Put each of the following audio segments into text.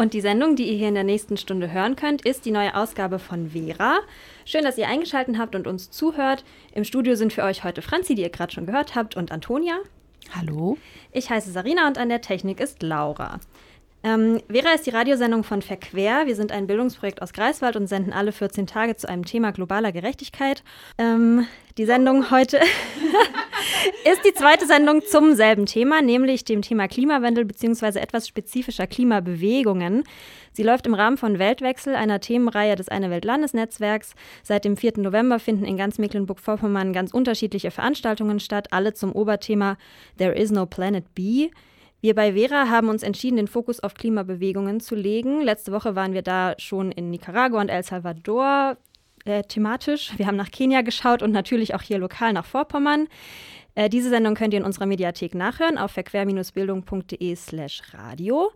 Und die Sendung, die ihr hier in der nächsten Stunde hören könnt, ist die neue Ausgabe von Vera. Schön, dass ihr eingeschaltet habt und uns zuhört. Im Studio sind für euch heute Franzi, die ihr gerade schon gehört habt, und Antonia. Hallo. Ich heiße Sarina und an der Technik ist Laura. Ähm, Vera ist die Radiosendung von Verquer. Wir sind ein Bildungsprojekt aus Greifswald und senden alle 14 Tage zu einem Thema globaler Gerechtigkeit. Ähm, die Sendung heute ist die zweite Sendung zum selben Thema, nämlich dem Thema Klimawandel bzw. etwas spezifischer Klimabewegungen. Sie läuft im Rahmen von Weltwechsel, einer Themenreihe des Eine Welt Landesnetzwerks. Seit dem 4. November finden in ganz Mecklenburg-Vorpommern ganz unterschiedliche Veranstaltungen statt, alle zum Oberthema There is no Planet B. Wir bei Vera haben uns entschieden, den Fokus auf Klimabewegungen zu legen. Letzte Woche waren wir da schon in Nicaragua und El Salvador äh, thematisch. Wir haben nach Kenia geschaut und natürlich auch hier lokal nach Vorpommern. Äh, diese Sendung könnt ihr in unserer Mediathek nachhören auf verquer-bildung.de slash radio.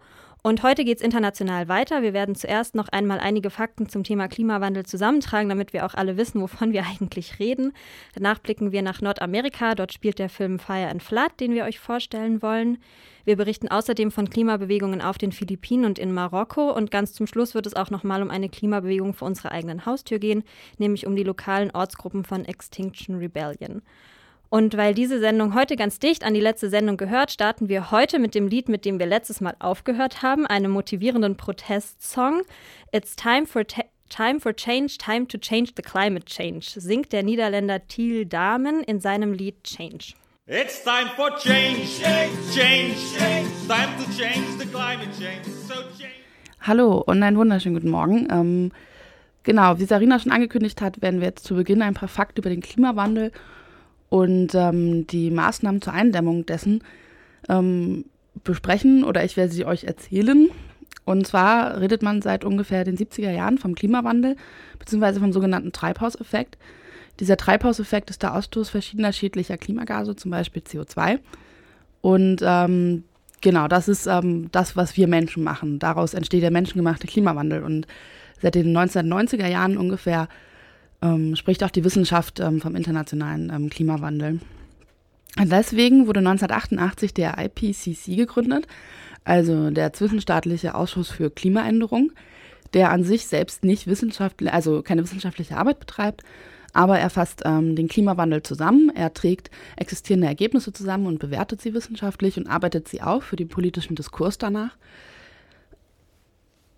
Und heute geht es international weiter. Wir werden zuerst noch einmal einige Fakten zum Thema Klimawandel zusammentragen, damit wir auch alle wissen, wovon wir eigentlich reden. Danach blicken wir nach Nordamerika. Dort spielt der Film Fire and Flood, den wir euch vorstellen wollen. Wir berichten außerdem von Klimabewegungen auf den Philippinen und in Marokko. Und ganz zum Schluss wird es auch nochmal um eine Klimabewegung vor unserer eigenen Haustür gehen, nämlich um die lokalen Ortsgruppen von Extinction Rebellion. Und weil diese Sendung heute ganz dicht an die letzte Sendung gehört, starten wir heute mit dem Lied, mit dem wir letztes Mal aufgehört haben, einem motivierenden Protestsong. It's time for, time for change, time to change the climate change, singt der Niederländer Thiel Dahmen in seinem Lied Change. It's time for change, change, change, change, time to change the climate change, so change. Hallo und einen wunderschönen guten Morgen. Ähm, genau, wie Sarina schon angekündigt hat, werden wir jetzt zu Beginn ein paar Fakten über den Klimawandel und ähm, die Maßnahmen zur Eindämmung dessen ähm, besprechen oder ich werde sie euch erzählen. Und zwar redet man seit ungefähr den 70er Jahren vom Klimawandel bzw. vom sogenannten Treibhauseffekt. Dieser Treibhauseffekt ist der Ausstoß verschiedener schädlicher Klimagase, zum Beispiel CO2. Und ähm, genau, das ist ähm, das, was wir Menschen machen. Daraus entsteht der menschengemachte Klimawandel. Und seit den 1990er Jahren ungefähr ähm, spricht auch die Wissenschaft ähm, vom internationalen ähm, Klimawandel. Deswegen wurde 1988 der IPCC gegründet, also der Zwischenstaatliche Ausschuss für Klimaänderung, der an sich selbst nicht wissenschaftlich, also keine wissenschaftliche Arbeit betreibt, aber er fasst ähm, den Klimawandel zusammen, er trägt existierende Ergebnisse zusammen und bewertet sie wissenschaftlich und arbeitet sie auf für den politischen Diskurs danach.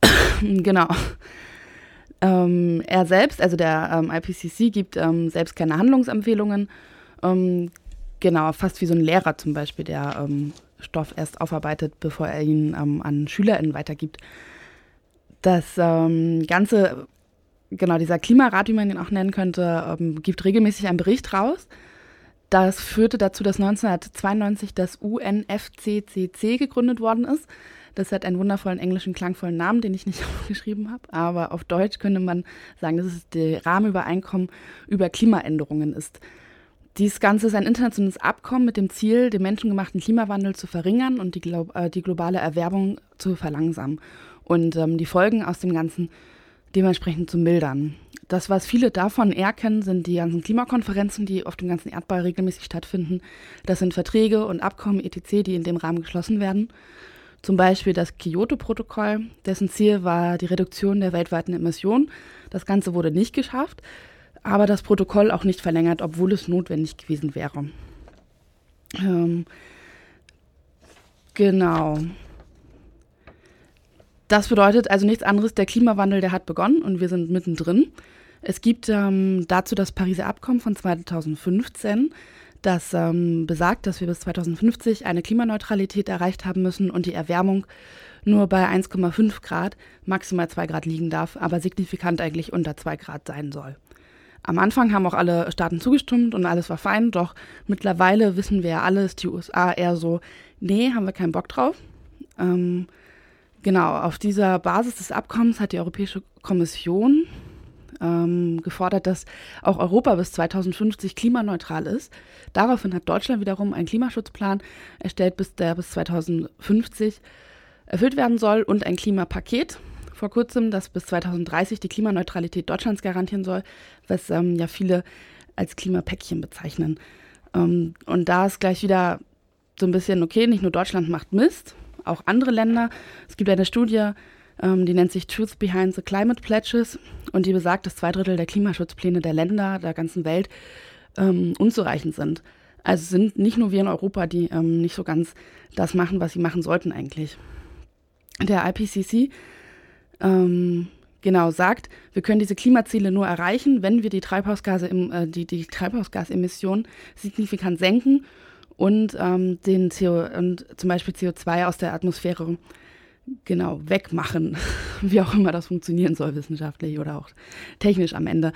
genau. Ähm, er selbst, also der ähm, IPCC, gibt ähm, selbst keine Handlungsempfehlungen. Ähm, genau, fast wie so ein Lehrer zum Beispiel, der ähm, Stoff erst aufarbeitet, bevor er ihn ähm, an SchülerInnen weitergibt. Das Ganze, genau, dieser Klimarat, wie man ihn auch nennen könnte, gibt regelmäßig einen Bericht raus. Das führte dazu, dass 1992 das UNFCCC gegründet worden ist. Das hat einen wundervollen englischen, klangvollen Namen, den ich nicht aufgeschrieben habe. Aber auf Deutsch könnte man sagen, dass es die Rahmenübereinkommen über Klimaänderungen ist. Dies Ganze ist ein internationales Abkommen mit dem Ziel, den menschengemachten Klimawandel zu verringern und die, Glo äh, die globale Erwärmung zu verlangsamen und ähm, die Folgen aus dem Ganzen dementsprechend zu mildern. Das, was viele davon eher kennen, sind die ganzen Klimakonferenzen, die auf dem ganzen Erdball regelmäßig stattfinden. Das sind Verträge und Abkommen etc., die in dem Rahmen geschlossen werden. Zum Beispiel das Kyoto-Protokoll, dessen Ziel war die Reduktion der weltweiten Emissionen. Das Ganze wurde nicht geschafft, aber das Protokoll auch nicht verlängert, obwohl es notwendig gewesen wäre. Ähm, genau. Das bedeutet also nichts anderes, der Klimawandel, der hat begonnen und wir sind mittendrin. Es gibt ähm, dazu das Pariser Abkommen von 2015, das ähm, besagt, dass wir bis 2050 eine Klimaneutralität erreicht haben müssen und die Erwärmung nur bei 1,5 Grad, maximal 2 Grad liegen darf, aber signifikant eigentlich unter 2 Grad sein soll. Am Anfang haben auch alle Staaten zugestimmt und alles war fein, doch mittlerweile wissen wir ja alles, die USA eher so, nee, haben wir keinen Bock drauf. Ähm, genau, auf dieser Basis des Abkommens hat die Europäische Kommission ähm, gefordert, dass auch Europa bis 2050 klimaneutral ist. Daraufhin hat Deutschland wiederum einen Klimaschutzplan erstellt, bis der bis 2050 erfüllt werden soll und ein Klimapaket vor kurzem, das bis 2030 die Klimaneutralität Deutschlands garantieren soll, was ähm, ja viele als Klimapäckchen bezeichnen. Ähm, und da ist gleich wieder so ein bisschen, okay, nicht nur Deutschland macht Mist, auch andere Länder. Es gibt eine Studie die nennt sich Truth Behind the Climate Pledges und die besagt, dass zwei Drittel der Klimaschutzpläne der Länder der ganzen Welt ähm, unzureichend sind. Also sind nicht nur wir in Europa, die ähm, nicht so ganz das machen, was sie machen sollten eigentlich. Der IPCC ähm, genau sagt, wir können diese Klimaziele nur erreichen, wenn wir die, Treibhausgase im, äh, die, die Treibhausgasemissionen signifikant senken und ähm, den CO und zum Beispiel CO2 aus der Atmosphäre genau wegmachen, wie auch immer das funktionieren soll, wissenschaftlich oder auch technisch am Ende.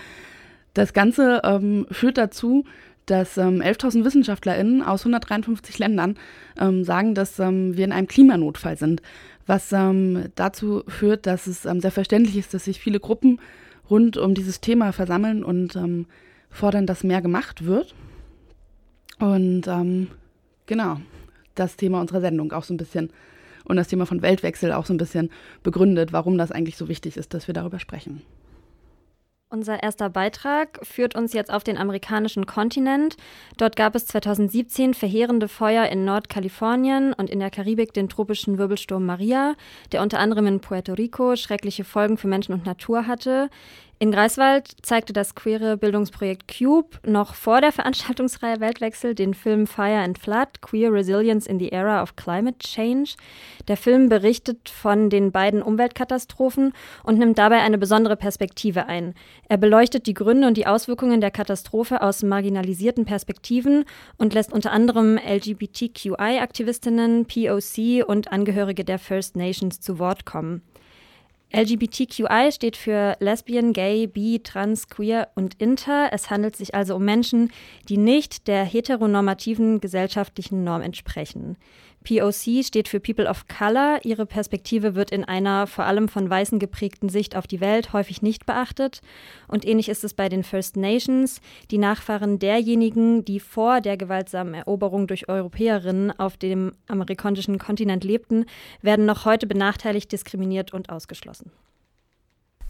Das Ganze ähm, führt dazu, dass ähm, 11.000 WissenschaftlerInnen aus 153 Ländern ähm, sagen, dass ähm, wir in einem Klimanotfall sind, was ähm, dazu führt, dass es ähm, sehr verständlich ist, dass sich viele Gruppen rund um dieses Thema versammeln und ähm, fordern, dass mehr gemacht wird. Und genau, das Thema unserer Sendung auch so ein bisschen und das Thema von Weltwechsel auch so ein bisschen begründet, warum das eigentlich so wichtig ist, dass wir darüber sprechen. Unser erster Beitrag führt uns jetzt auf den amerikanischen Kontinent. Dort gab es 2017 verheerende Feuer in Nordkalifornien und in der Karibik den tropischen Wirbelsturm Maria, der unter anderem in Puerto Rico schreckliche Folgen für Menschen und Natur hatte. In Greifswald zeigte das queere Bildungsprojekt Cube noch vor der Veranstaltungsreihe Weltwechsel den Film Fire and Flood, Queer Resilience in the Era of Climate Change. Der Film berichtet von den beiden Umweltkatastrophen und nimmt dabei eine besondere Perspektive ein. Er beleuchtet die Gründe und die Auswirkungen der Katastrophe aus marginalisierten Perspektiven und lässt unter anderem LGBTQI-Aktivistinnen, POC und Angehörige der First Nations zu Wort kommen. LGBTQI steht für Lesbian, Gay, Bi, Trans, Queer und Inter. Es handelt sich also um Menschen, die nicht der heteronormativen gesellschaftlichen Norm entsprechen. POC steht für People of Color. Ihre Perspektive wird in einer vor allem von Weißen geprägten Sicht auf die Welt häufig nicht beachtet. Und ähnlich ist es bei den First Nations. Die Nachfahren derjenigen, die vor der gewaltsamen Eroberung durch Europäerinnen auf dem amerikanischen Kontinent lebten, werden noch heute benachteiligt, diskriminiert und ausgeschlossen.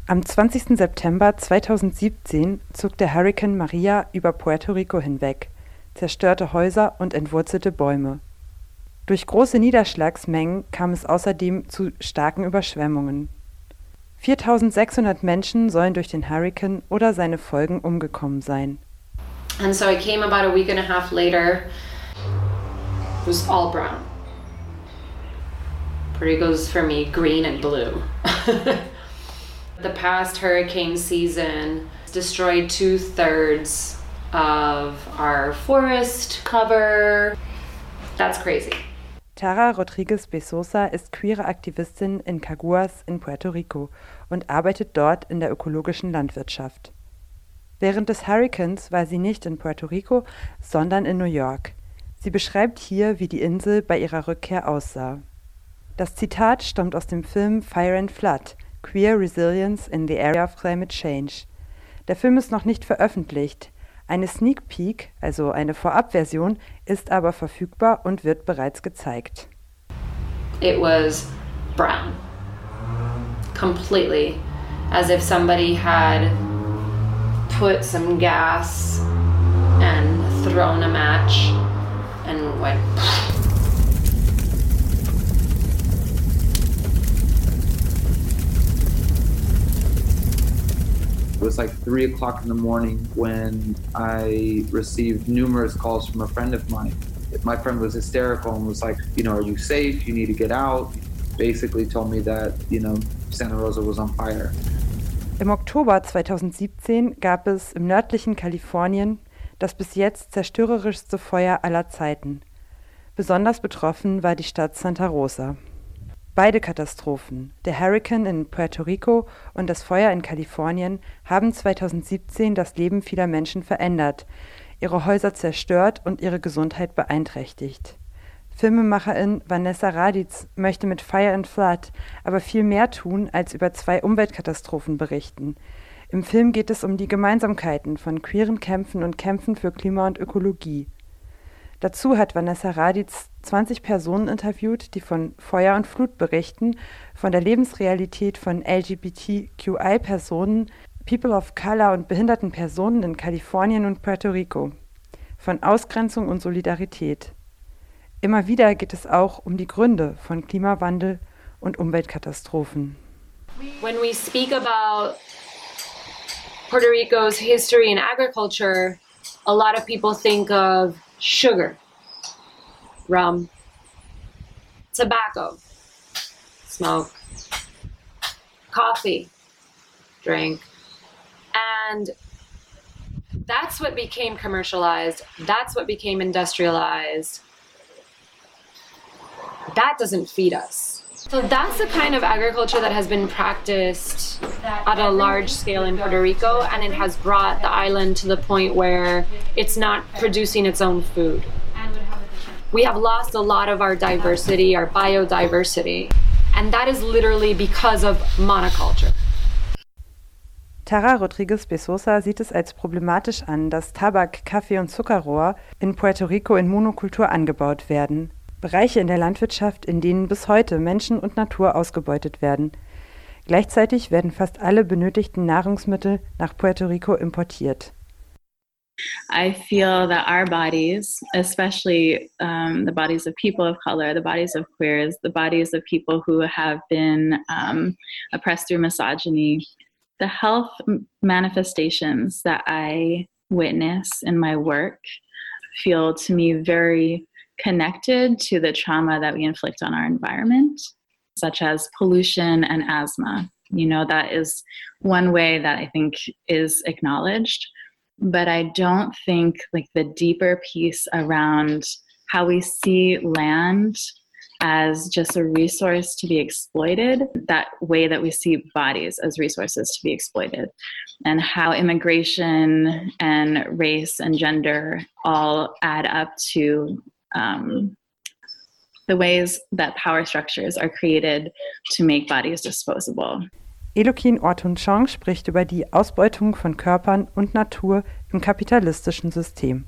Am 20. September 2017 zog der Hurrikan Maria über Puerto Rico hinweg, zerstörte Häuser und entwurzelte Bäume. Durch große Niederschlagsmengen kam es außerdem zu starken Überschwemmungen. 4600 Menschen sollen durch den Hurrikan oder seine Folgen umgekommen sein. And so I came about a week and a half later. It was all brown. Pretty goes for me green and blue. the past hurricane season destroyed two thirds of our forest cover. That's crazy. Tara Rodriguez Besosa ist queere Aktivistin in Caguas in Puerto Rico und arbeitet dort in der ökologischen Landwirtschaft. Während des Hurrikans war sie nicht in Puerto Rico, sondern in New York. Sie beschreibt hier, wie die Insel bei ihrer Rückkehr aussah. Das Zitat stammt aus dem Film Fire and Flood – Queer Resilience in the Area of Climate Change. Der Film ist noch nicht veröffentlicht, eine Sneak Peek, also eine Vorabversion, ist aber verfügbar und wird bereits gezeigt. It was brown. Completely. As if somebody had put some gas and thrown a match and went It was like three o'clock in the morning when I received numerous calls from a friend of mine. My friend was hysterical and was like, you know, are you safe? You need to get out. Basically told me that, you know, Santa Rosa was on fire. Im Oktober 2017 gab es im nördlichen Kalifornien das bis jetzt zerstörerischste Feuer aller Zeiten. Besonders betroffen war die Stadt Santa Rosa. Beide Katastrophen, der Hurrikan in Puerto Rico und das Feuer in Kalifornien, haben 2017 das Leben vieler Menschen verändert, ihre Häuser zerstört und ihre Gesundheit beeinträchtigt. Filmemacherin Vanessa Raditz möchte mit Fire and Flood aber viel mehr tun, als über zwei Umweltkatastrophen berichten. Im Film geht es um die Gemeinsamkeiten von queeren Kämpfen und Kämpfen für Klima und Ökologie. Dazu hat Vanessa Raditz 20 Personen interviewt, die von Feuer und Flut berichten, von der Lebensrealität von LGBTQI-Personen, People of Color und behinderten Personen in Kalifornien und Puerto Rico, von Ausgrenzung und Solidarität. Immer wieder geht es auch um die Gründe von Klimawandel und Umweltkatastrophen. When we speak about Puerto Rico's history and agriculture, a lot of people think of sugar, rum, tobacco, smoke, coffee, drink. And that's what became commercialized. That's what became industrialized. That doesn't feed us. So that's the kind of agriculture that has been practiced at a large scale in Puerto Rico, and it has brought the island to the point where it's not producing its own food. We have lost a lot of our diversity, our biodiversity, and that is literally because of monoculture. Tara Rodriguez Besosa sieht es als problematisch an, dass Tabak, Kaffee und Zuckerrohr in Puerto Rico in Monokultur angebaut werden. Bereiche in der Landwirtschaft, in denen bis heute Menschen und Natur ausgebeutet werden. Gleichzeitig werden fast alle benötigten Nahrungsmittel nach Puerto Rico importiert. I feel that our bodies, especially um, the bodies of people of color, the bodies of queers, the bodies of people who have been um, oppressed through misogyny, the health manifestations that I witness in my work feel to me very connected to the trauma that we inflict on our environment, such as pollution and asthma. You know, that is one way that I think is acknowledged. But I don't think like the deeper piece around how we see land as just a resource to be exploited, that way that we see bodies as resources to be exploited, and how immigration and race and gender all add up to um, the ways that power structures are created to make bodies disposable. Elokin Ortun Chong spricht über die Ausbeutung von Körpern und Natur im kapitalistischen System.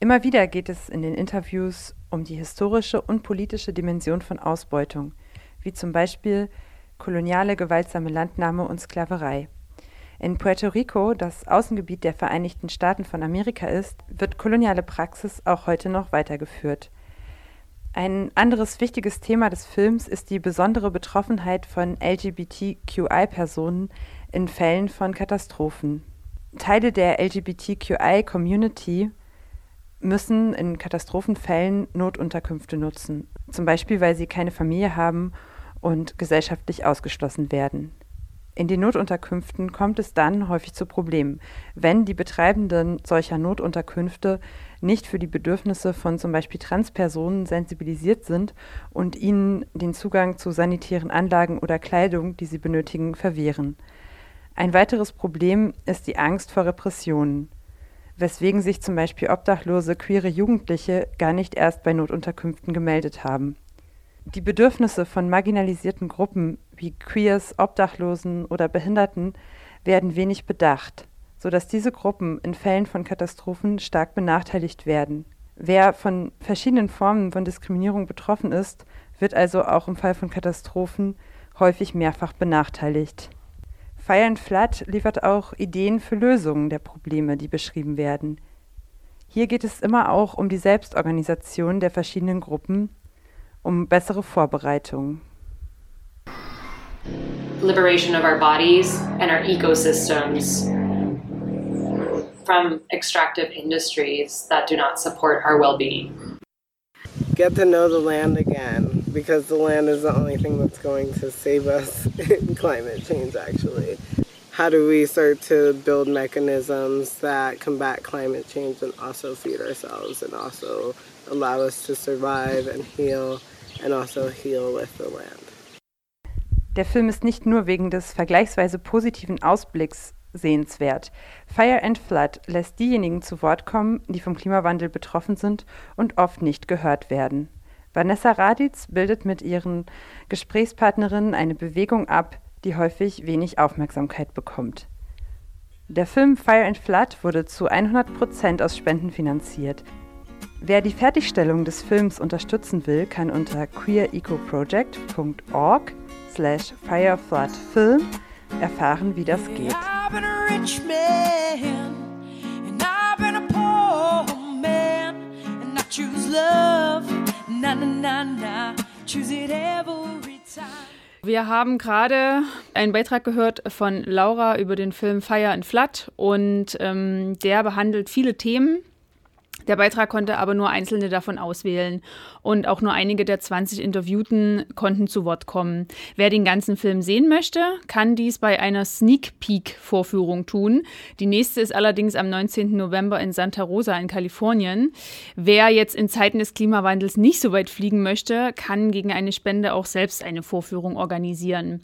Immer wieder geht es in den Interviews um die historische und politische Dimension von Ausbeutung, wie zum Beispiel koloniale gewaltsame Landnahme und Sklaverei. In Puerto Rico, das Außengebiet der Vereinigten Staaten von Amerika ist, wird koloniale Praxis auch heute noch weitergeführt. Ein anderes wichtiges Thema des Films ist die besondere Betroffenheit von LGBTQI-Personen in Fällen von Katastrophen. Teile der LGBTQI-Community müssen in Katastrophenfällen Notunterkünfte nutzen, zum Beispiel weil sie keine Familie haben und gesellschaftlich ausgeschlossen werden. In den Notunterkünften kommt es dann häufig zu Problemen, wenn die Betreibenden solcher Notunterkünfte nicht für die Bedürfnisse von zum Beispiel Transpersonen sensibilisiert sind und ihnen den Zugang zu sanitären Anlagen oder Kleidung, die sie benötigen, verwehren. Ein weiteres Problem ist die Angst vor Repressionen weswegen sich zum Beispiel obdachlose queere Jugendliche gar nicht erst bei Notunterkünften gemeldet haben. Die Bedürfnisse von marginalisierten Gruppen wie Queers, Obdachlosen oder Behinderten werden wenig bedacht, sodass diese Gruppen in Fällen von Katastrophen stark benachteiligt werden. Wer von verschiedenen Formen von Diskriminierung betroffen ist, wird also auch im Fall von Katastrophen häufig mehrfach benachteiligt. Fire and Flood liefert auch Ideen für Lösungen der Probleme, die beschrieben werden. Hier geht es immer auch um die Selbstorganisation der verschiedenen Gruppen, um bessere Vorbereitung. Liberation of our bodies and our ecosystems from extractive industries that do not support our well-being. Get to know the land again. because the land is the only thing that's going to save us in climate change, actually. How do we start to build mechanisms that combat climate change and also feed ourselves and also allow us to survive and heal and also heal with the land? Der Film ist nicht nur wegen des vergleichsweise positiven Ausblicks sehenswert. Fire and Flood lässt diejenigen zu Wort kommen, die vom Klimawandel betroffen sind und oft nicht gehört werden. Vanessa Raditz bildet mit ihren Gesprächspartnerinnen eine Bewegung ab, die häufig wenig Aufmerksamkeit bekommt. Der Film Fire and Flood wurde zu 100 Prozent aus Spenden finanziert. Wer die Fertigstellung des Films unterstützen will, kann unter queerecoproject.org slash firefloodfilm erfahren, wie das geht. Wir haben gerade einen Beitrag gehört von Laura über den Film Fire and Flood und ähm, der behandelt viele Themen, der Beitrag konnte aber nur einzelne davon auswählen und auch nur einige der 20 Interviewten konnten zu Wort kommen. Wer den ganzen Film sehen möchte, kann dies bei einer Sneak Peek Vorführung tun. Die nächste ist allerdings am 19. November in Santa Rosa in Kalifornien. Wer jetzt in Zeiten des Klimawandels nicht so weit fliegen möchte, kann gegen eine Spende auch selbst eine Vorführung organisieren.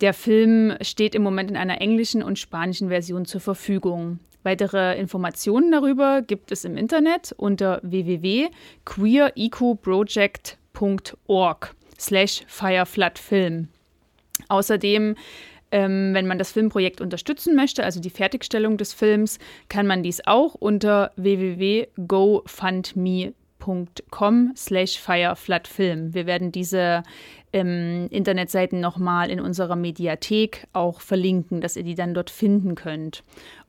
Der Film steht im Moment in einer englischen und spanischen Version zur Verfügung. Weitere Informationen darüber gibt es im Internet unter www.queerecoproject.org slash firefloodfilm. Außerdem ähm, wenn man das Filmprojekt unterstützen möchte, also die Fertigstellung des Films, kann man dies auch unter www.gofundme.com slash firefloodfilm. Wir werden diese ähm, Internetseiten nochmal in unserer Mediathek auch verlinken, dass ihr die dann dort finden könnt.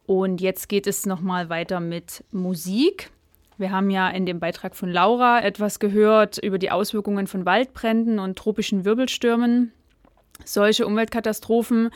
Und jetzt geht es nochmal weiter mit Musik. Wir haben ja in dem Beitrag von Laura etwas gehört über die Auswirkungen von Waldbränden und tropischen Wirbelstürmen. Solche Umweltkatastrophen,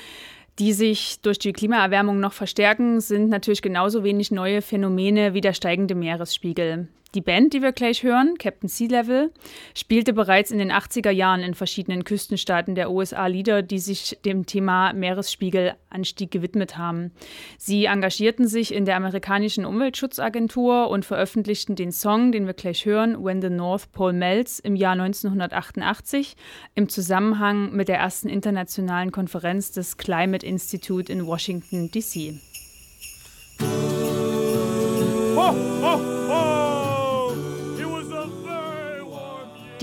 die sich durch die Klimaerwärmung noch verstärken, sind natürlich genauso wenig neue Phänomene wie der steigende Meeresspiegel. Die Band, die wir gleich hören, Captain Sea Level, spielte bereits in den 80er Jahren in verschiedenen Küstenstaaten der USA Lieder, die sich dem Thema Meeresspiegelanstieg gewidmet haben. Sie engagierten sich in der amerikanischen Umweltschutzagentur und veröffentlichten den Song, den wir gleich hören, When the North Pole Melts im Jahr 1988 im Zusammenhang mit der ersten internationalen Konferenz des Climate Institute in Washington, D.C. Ho, ho,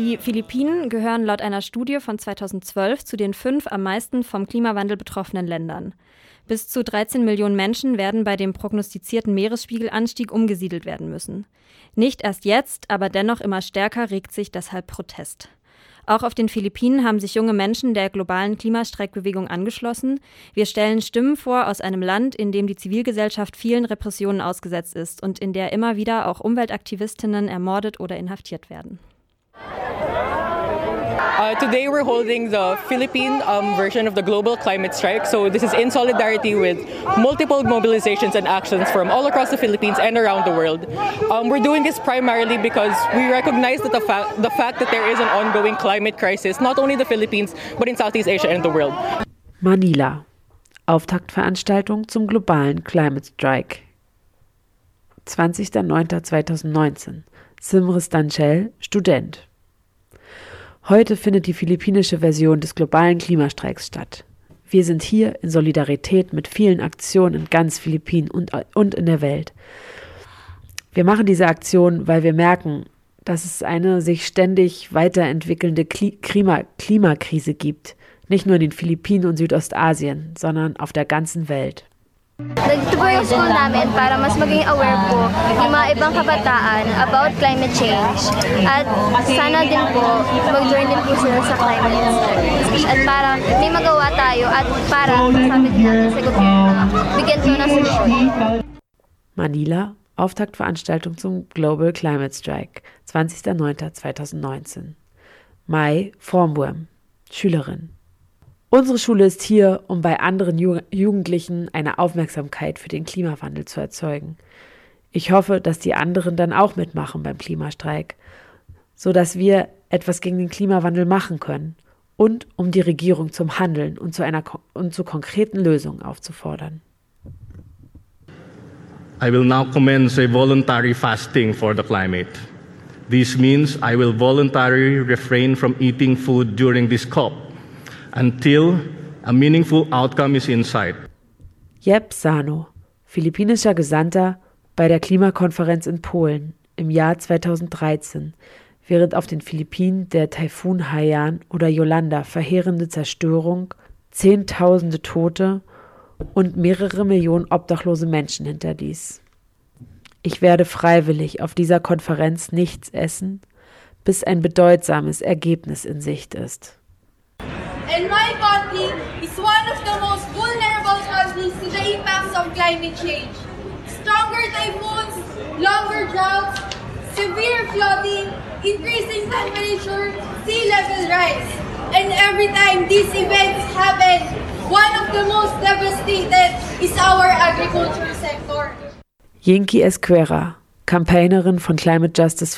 Die Philippinen gehören laut einer Studie von 2012 zu den fünf am meisten vom Klimawandel betroffenen Ländern. Bis zu 13 Millionen Menschen werden bei dem prognostizierten Meeresspiegelanstieg umgesiedelt werden müssen. Nicht erst jetzt, aber dennoch immer stärker regt sich deshalb Protest. Auch auf den Philippinen haben sich junge Menschen der globalen Klimastreikbewegung angeschlossen. Wir stellen Stimmen vor aus einem Land, in dem die Zivilgesellschaft vielen Repressionen ausgesetzt ist und in der immer wieder auch Umweltaktivistinnen ermordet oder inhaftiert werden. Uh, today we're holding the Philippine um, version of the global climate strike. So this is in solidarity with multiple mobilizations and actions from all across the Philippines and around the world. Um, we're doing this primarily because we recognize that the, fa- the fact that there is an ongoing climate crisis, not only in the Philippines, but in Southeast Asia and the world. Manila. Auftaktveranstaltung zum globalen Climate Strike. 20.09.2019. Simris Danchel, Student. Heute findet die philippinische Version des globalen Klimastreiks statt. Wir sind hier in Solidarität mit vielen Aktionen in ganz Philippinen und, und in der Welt. Wir machen diese Aktion, weil wir merken, dass es eine sich ständig weiterentwickelnde Klima Klimakrise gibt. Nicht nur in den Philippinen und Südostasien, sondern auf der ganzen Welt. Nandito po yung school namin para mas maging aware po yung mga ibang kabataan about climate change. At sana din po mag-join din po sila sa climate change. At para may magawa tayo at para sabi din natin sa gobyerno, bigyan po solusyon. Manila, Auftaktveranstaltung zum Global Climate Strike, 20.09.2019. Mai Formwurm, Schülerin. Unsere Schule ist hier, um bei anderen Jugendlichen eine Aufmerksamkeit für den Klimawandel zu erzeugen. Ich hoffe, dass die anderen dann auch mitmachen beim Klimastreik, so dass wir etwas gegen den Klimawandel machen können und um die Regierung zum Handeln und zu einer und zu konkreten Lösungen aufzufordern. I will now commence a voluntary fasting for the climate. This means I will voluntarily refrain from eating food during this COP until a meaningful outcome is in sight. Jeb Sano, philippinischer Gesandter bei der Klimakonferenz in Polen im Jahr 2013, während auf den Philippinen der Taifun Haiyan oder Yolanda verheerende Zerstörung, Zehntausende Tote und mehrere Millionen obdachlose Menschen hinterließ. Ich werde freiwillig auf dieser Konferenz nichts essen, bis ein bedeutsames Ergebnis in Sicht ist. And my country is one of the most vulnerable countries to the impacts of climate change. Stronger typhoons, longer droughts, severe flooding, increasing temperature, sea level rise. And every time these events happen, one of the most devastated is our agriculture sector. Yinki Esquera, Campaignerin von Climate Justice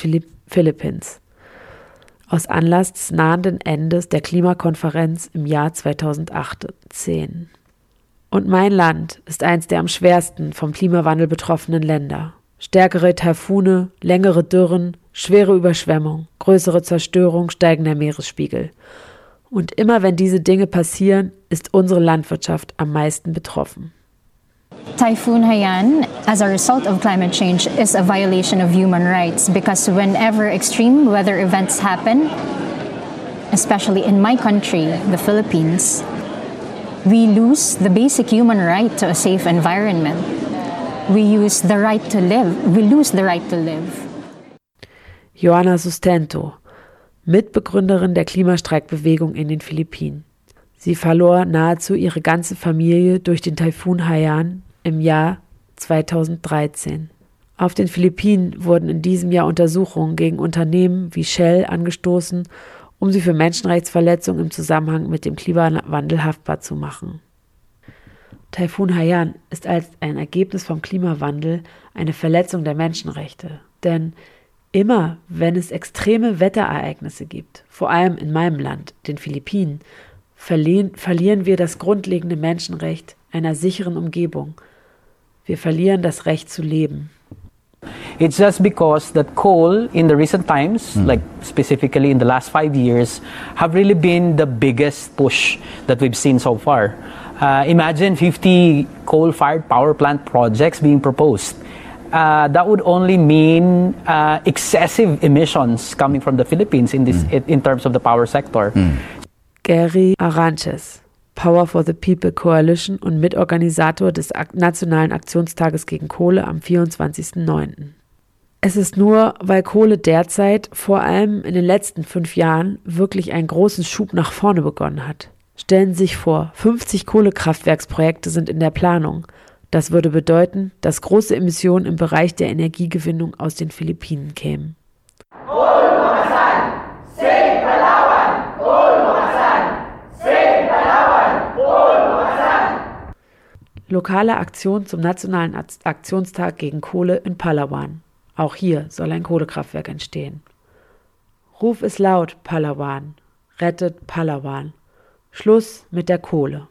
Philippines. Aus Anlass des nahenden Endes der Klimakonferenz im Jahr 2018. Und mein Land ist eins der am schwersten vom Klimawandel betroffenen Länder. Stärkere Taifune, längere Dürren, schwere Überschwemmung, größere Zerstörung, steigender Meeresspiegel. Und immer wenn diese Dinge passieren, ist unsere Landwirtschaft am meisten betroffen. Typhoon Haiyan, as a result of climate change, is a violation of human rights because whenever extreme weather events happen, especially in my country, the Philippines, we lose the basic human right to a safe environment. We use the right to live. We lose the right to live. Joanna Sustento, Mitbegründerin der Klimastreikbewegung in den Philippinen. Sie verlor nahezu ihre ganze Familie durch den Taifun Haiyan im Jahr 2013. Auf den Philippinen wurden in diesem Jahr Untersuchungen gegen Unternehmen wie Shell angestoßen um sie für Menschenrechtsverletzungen im Zusammenhang mit dem Klimawandel haftbar zu machen. Taifun Haiyan ist als ein Ergebnis vom Klimawandel eine Verletzung der Menschenrechte. Denn immer, wenn es extreme Wetterereignisse gibt, vor allem in meinem Land, den Philippinen, verlieren, verlieren wir das grundlegende Menschenrecht einer sicheren Umgebung. Wir verlieren das Recht zu leben. It's just because that coal in the recent times, mm. like specifically in the last five years, have really been the biggest push that we've seen so far. Uh, imagine 50 coal-fired power plant projects being proposed. Uh, that would only mean uh, excessive emissions coming from the Philippines in this mm. in terms of the power sector. Mm. Gary Aranches, Power for the People Coalition und Mitorganisator des Nationalen Aktionstages gegen Kohle am 24.09. Es ist nur, weil Kohle derzeit, vor allem in den letzten fünf Jahren, wirklich einen großen Schub nach vorne begonnen hat. Stellen Sie sich vor, 50 Kohlekraftwerksprojekte sind in der Planung. Das würde bedeuten, dass große Emissionen im Bereich der Energiegewinnung aus den Philippinen kämen. Lokale Aktion zum Nationalen Aktionstag gegen Kohle in Palawan. Auch hier soll ein Kohlekraftwerk entstehen. Ruf ist laut, Palawan. Rettet Palawan. Schluss mit der Kohle.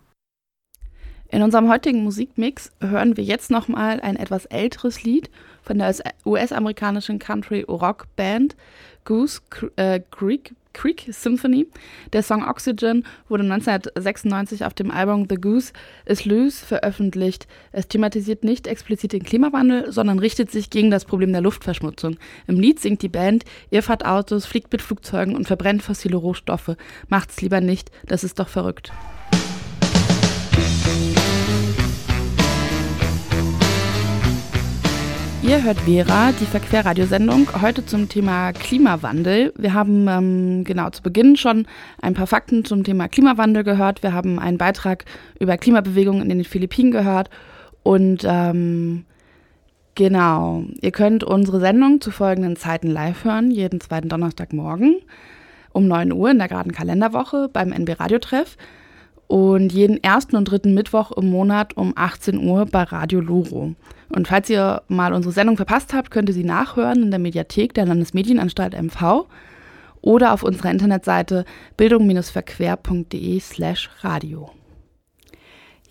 In unserem heutigen Musikmix hören wir jetzt nochmal ein etwas älteres Lied von der US-amerikanischen Country-Rock-Band Goose äh, Creek Creek Symphony. Der Song Oxygen wurde 1996 auf dem Album The Goose is Loose veröffentlicht. Es thematisiert nicht explizit den Klimawandel, sondern richtet sich gegen das Problem der Luftverschmutzung. Im Lied singt die Band, ihr fahrt Autos, fliegt mit Flugzeugen und verbrennt fossile Rohstoffe. Macht's lieber nicht, das ist doch verrückt. Ihr hört Vera, die Verquerradiosendung, heute zum Thema Klimawandel. Wir haben ähm, genau zu Beginn schon ein paar Fakten zum Thema Klimawandel gehört. Wir haben einen Beitrag über Klimabewegungen in den Philippinen gehört. Und ähm, genau, ihr könnt unsere Sendung zu folgenden Zeiten live hören, jeden zweiten Donnerstagmorgen um 9 Uhr in der geraden Kalenderwoche beim NB Radiotreff und jeden ersten und dritten Mittwoch im Monat um 18 Uhr bei Radio Luro. Und falls ihr mal unsere Sendung verpasst habt, könnt ihr sie nachhören in der Mediathek der Landesmedienanstalt MV oder auf unserer Internetseite bildung-verquer.de slash radio.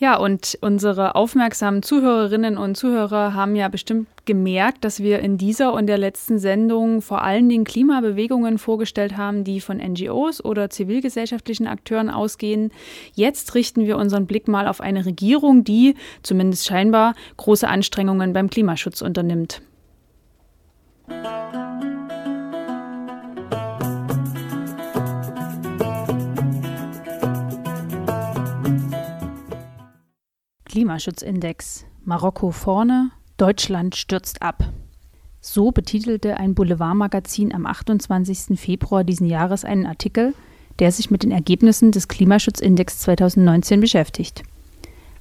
Ja, und unsere aufmerksamen Zuhörerinnen und Zuhörer haben ja bestimmt gemerkt, dass wir in dieser und der letzten Sendung vor allen Dingen Klimabewegungen vorgestellt haben, die von NGOs oder zivilgesellschaftlichen Akteuren ausgehen. Jetzt richten wir unseren Blick mal auf eine Regierung, die, zumindest scheinbar, große Anstrengungen beim Klimaschutz unternimmt. Klimaschutzindex. Marokko vorne, Deutschland stürzt ab. So betitelte ein Boulevardmagazin am 28. Februar diesen Jahres einen Artikel, der sich mit den Ergebnissen des Klimaschutzindex 2019 beschäftigt.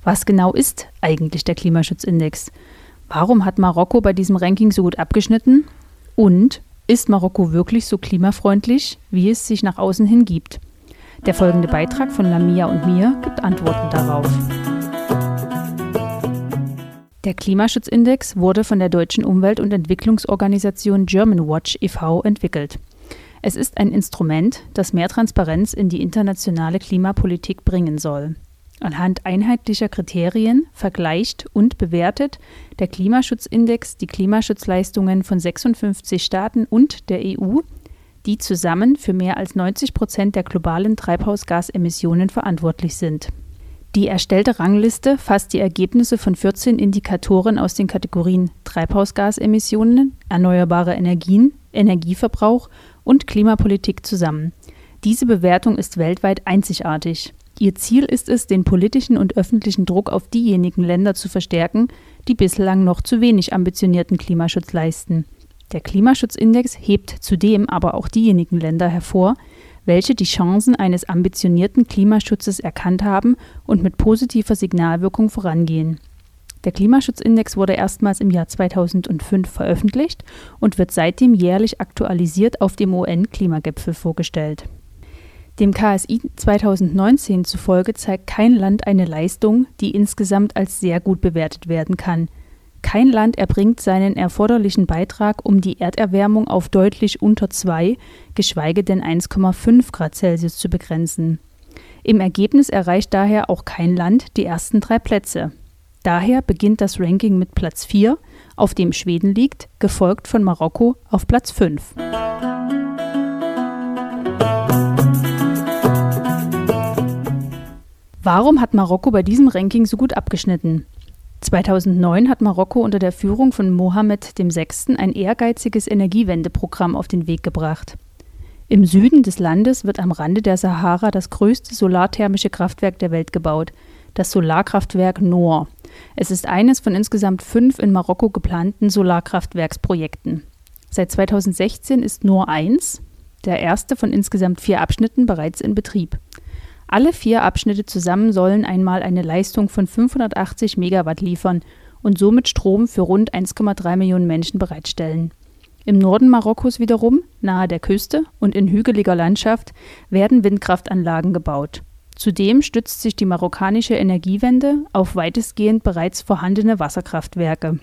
Was genau ist eigentlich der Klimaschutzindex? Warum hat Marokko bei diesem Ranking so gut abgeschnitten? Und ist Marokko wirklich so klimafreundlich, wie es sich nach außen hin gibt? Der folgende Beitrag von Lamia und mir gibt Antworten darauf. Der Klimaschutzindex wurde von der deutschen Umwelt- und Entwicklungsorganisation Germanwatch e.V. entwickelt. Es ist ein Instrument, das mehr Transparenz in die internationale Klimapolitik bringen soll. Anhand einheitlicher Kriterien vergleicht und bewertet der Klimaschutzindex die Klimaschutzleistungen von 56 Staaten und der EU, die zusammen für mehr als 90 Prozent der globalen Treibhausgasemissionen verantwortlich sind. Die erstellte Rangliste fasst die Ergebnisse von 14 Indikatoren aus den Kategorien Treibhausgasemissionen, erneuerbare Energien, Energieverbrauch und Klimapolitik zusammen. Diese Bewertung ist weltweit einzigartig. Ihr Ziel ist es, den politischen und öffentlichen Druck auf diejenigen Länder zu verstärken, die bislang noch zu wenig ambitionierten Klimaschutz leisten. Der Klimaschutzindex hebt zudem aber auch diejenigen Länder hervor, welche die Chancen eines ambitionierten Klimaschutzes erkannt haben und mit positiver Signalwirkung vorangehen. Der Klimaschutzindex wurde erstmals im Jahr 2005 veröffentlicht und wird seitdem jährlich aktualisiert auf dem UN-Klimagipfel vorgestellt. Dem KSI 2019 zufolge zeigt kein Land eine Leistung, die insgesamt als sehr gut bewertet werden kann – kein Land erbringt seinen erforderlichen Beitrag, um die Erderwärmung auf deutlich unter 2, geschweige denn 1,5 Grad Celsius zu begrenzen. Im Ergebnis erreicht daher auch kein Land die ersten drei Plätze. Daher beginnt das Ranking mit Platz 4, auf dem Schweden liegt, gefolgt von Marokko auf Platz 5. Warum hat Marokko bei diesem Ranking so gut abgeschnitten? 2009 hat Marokko unter der Führung von Mohammed VI. ein ehrgeiziges Energiewendeprogramm auf den Weg gebracht. Im Süden des Landes wird am Rande der Sahara das größte solarthermische Kraftwerk der Welt gebaut, das Solarkraftwerk Noor. Es ist eines von insgesamt fünf in Marokko geplanten Solarkraftwerksprojekten. Seit 2016 ist Noor 1, der erste von insgesamt vier Abschnitten, bereits in Betrieb. Alle vier Abschnitte zusammen sollen einmal eine Leistung von 580 Megawatt liefern und somit Strom für rund 1,3 Millionen Menschen bereitstellen. Im Norden Marokkos wiederum, nahe der Küste und in hügeliger Landschaft, werden Windkraftanlagen gebaut. Zudem stützt sich die marokkanische Energiewende auf weitestgehend bereits vorhandene Wasserkraftwerke.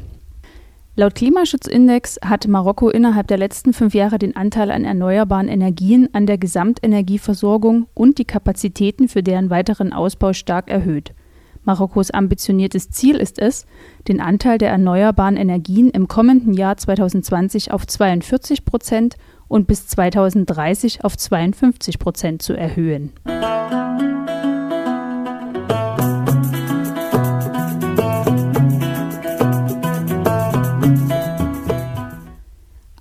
Laut Klimaschutzindex hat Marokko innerhalb der letzten fünf Jahre den Anteil an erneuerbaren Energien an der Gesamtenergieversorgung und die Kapazitäten für deren weiteren Ausbau stark erhöht. Marokkos ambitioniertes Ziel ist es, den Anteil der erneuerbaren Energien im kommenden Jahr 2020 auf 42 Prozent und bis 2030 auf 52 Prozent zu erhöhen.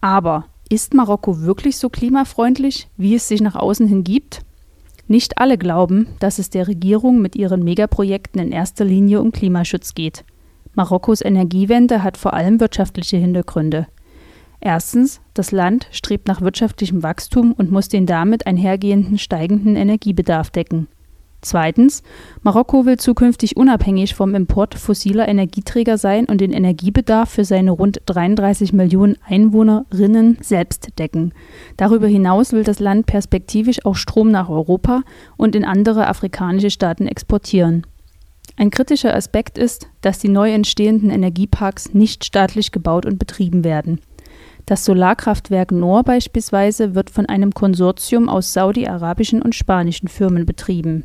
Aber ist Marokko wirklich so klimafreundlich, wie es sich nach außen hin gibt? Nicht alle glauben, dass es der Regierung mit ihren Megaprojekten in erster Linie um Klimaschutz geht. Marokkos Energiewende hat vor allem wirtschaftliche Hintergründe. Erstens, das Land strebt nach wirtschaftlichem Wachstum und muss den damit einhergehenden steigenden Energiebedarf decken. Zweitens, Marokko will zukünftig unabhängig vom Import fossiler Energieträger sein und den Energiebedarf für seine rund 33 Millionen Einwohnerinnen selbst decken. Darüber hinaus will das Land perspektivisch auch Strom nach Europa und in andere afrikanische Staaten exportieren. Ein kritischer Aspekt ist, dass die neu entstehenden Energieparks nicht staatlich gebaut und betrieben werden. Das Solarkraftwerk Noor beispielsweise wird von einem Konsortium aus saudi-arabischen und spanischen Firmen betrieben.